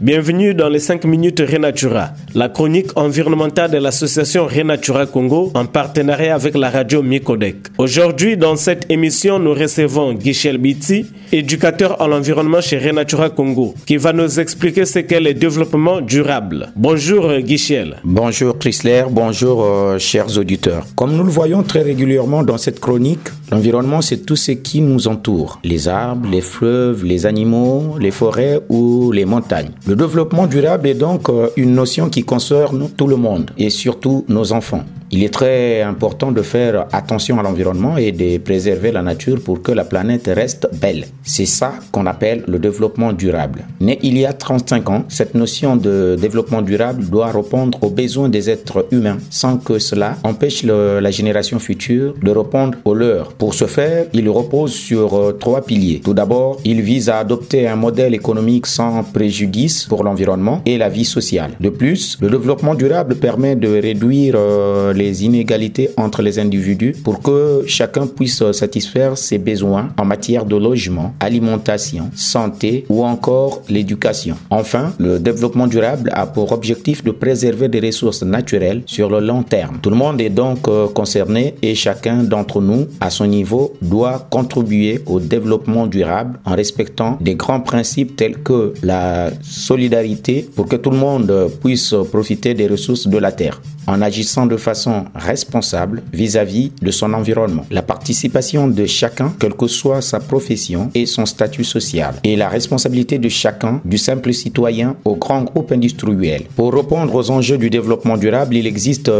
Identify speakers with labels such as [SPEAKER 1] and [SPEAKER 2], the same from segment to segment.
[SPEAKER 1] Bienvenue dans les 5 minutes Renatura, la chronique environnementale de l'association Renatura Congo en partenariat avec la radio Micodec. Aujourd'hui, dans cette émission, nous recevons Guichel Biti, éducateur en l'environnement chez Renatura Congo, qui va nous expliquer ce qu'est le développement durable. Bonjour Guichel.
[SPEAKER 2] Bonjour Chrysler, bonjour euh, chers auditeurs. Comme nous le voyons très régulièrement dans cette chronique, l'environnement c'est tout ce qui nous entoure. Les arbres, les fleuves, les animaux, les forêts ou les montagnes. Le développement durable est donc euh, une notion qui concerne tout le monde et surtout nos enfants. Il est très important de faire attention à l'environnement et de préserver la nature pour que la planète reste belle. C'est ça qu'on appelle le développement durable. Né il y a 35 ans, cette notion de développement durable doit répondre aux besoins des êtres humains sans que cela empêche la génération future de répondre aux leurs. Pour ce faire, il repose sur euh, trois piliers. Tout d'abord, il vise à adopter un modèle économique sans préjudice pour l'environnement et la vie sociale. De plus, le développement durable permet de réduire euh, les inégalités entre les individus pour que chacun puisse satisfaire ses besoins en matière de logement, alimentation, santé ou encore l'éducation. Enfin, le développement durable a pour objectif de préserver des ressources naturelles sur le long terme. Tout le monde est donc euh, concerné et chacun d'entre nous, à son niveau, doit contribuer au développement durable en respectant des grands principes tels que la solidarité pour que tout le monde puisse profiter des ressources de la terre en agissant de façon responsable vis-à-vis de son environnement. La participation de chacun, quelle que soit sa profession et son statut social, et la responsabilité de chacun, du simple citoyen au grand groupe industriel. Pour répondre aux enjeux du développement durable, il existe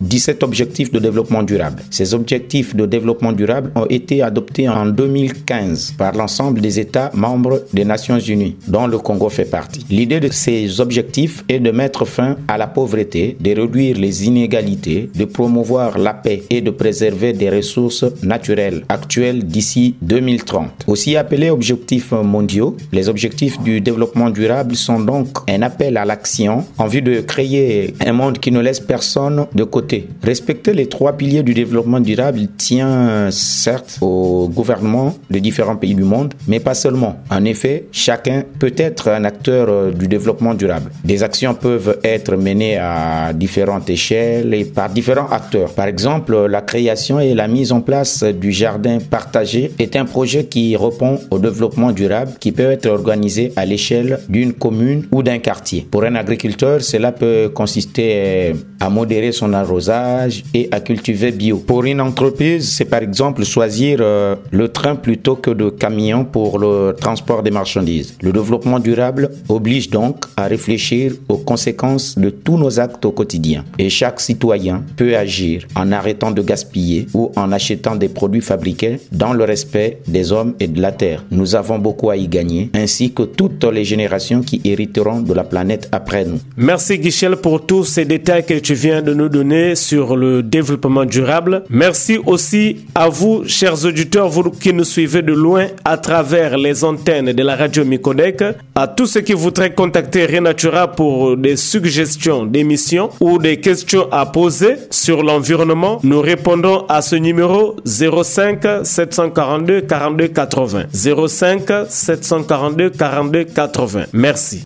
[SPEAKER 2] 17 euh, objectifs de développement durable. Ces objectifs de développement durable ont été adoptés en 2015 par l'ensemble des États membres des Nations Unies, dont le Congo fait partie. L'idée de ces objectifs est de mettre fin à la pauvreté, de réduire les inégalités, de promouvoir la paix et de préserver des ressources naturelles actuelles d'ici 2030. Aussi appelés objectifs mondiaux, les objectifs du développement durable sont donc un appel à l'action en vue de créer un monde qui ne laisse personne de côté. Respecter les trois piliers du développement durable tient certes au gouvernement de différents pays du monde, mais pas seulement. En effet, chacun peut être un acteur du développement durable. Des actions peuvent être menées à différentes échelles et par différents Par exemple, la création et la mise en place du jardin partagé est un projet qui répond au développement durable qui peut être organisé à l'échelle d'une commune ou d'un quartier. Pour un agriculteur, cela peut consister à modérer son arrosage et à cultiver bio. Pour une entreprise, c'est par exemple choisir euh, le train plutôt que de camion pour le transport des marchandises. Le développement durable oblige donc à réfléchir aux conséquences de tous nos actes au quotidien. Et chaque citoyen peut agir en arrêtant de gaspiller ou en achetant des produits fabriqués dans le respect des hommes et de la terre. Nous avons beaucoup à y gagner, ainsi que toutes les générations qui hériteront de la planète après nous.
[SPEAKER 1] Merci Guichel pour tous ces détails que tu vient de nous donner sur le développement durable. Merci aussi à vous, chers auditeurs, vous qui nous suivez de loin à travers les antennes de la radio Micodec, à tous ceux qui voudraient contacter Renatura pour des suggestions d'émissions ou des questions à poser sur l'environnement, nous répondons à ce numéro 05 742 42 80. 05 742 42 80. Merci.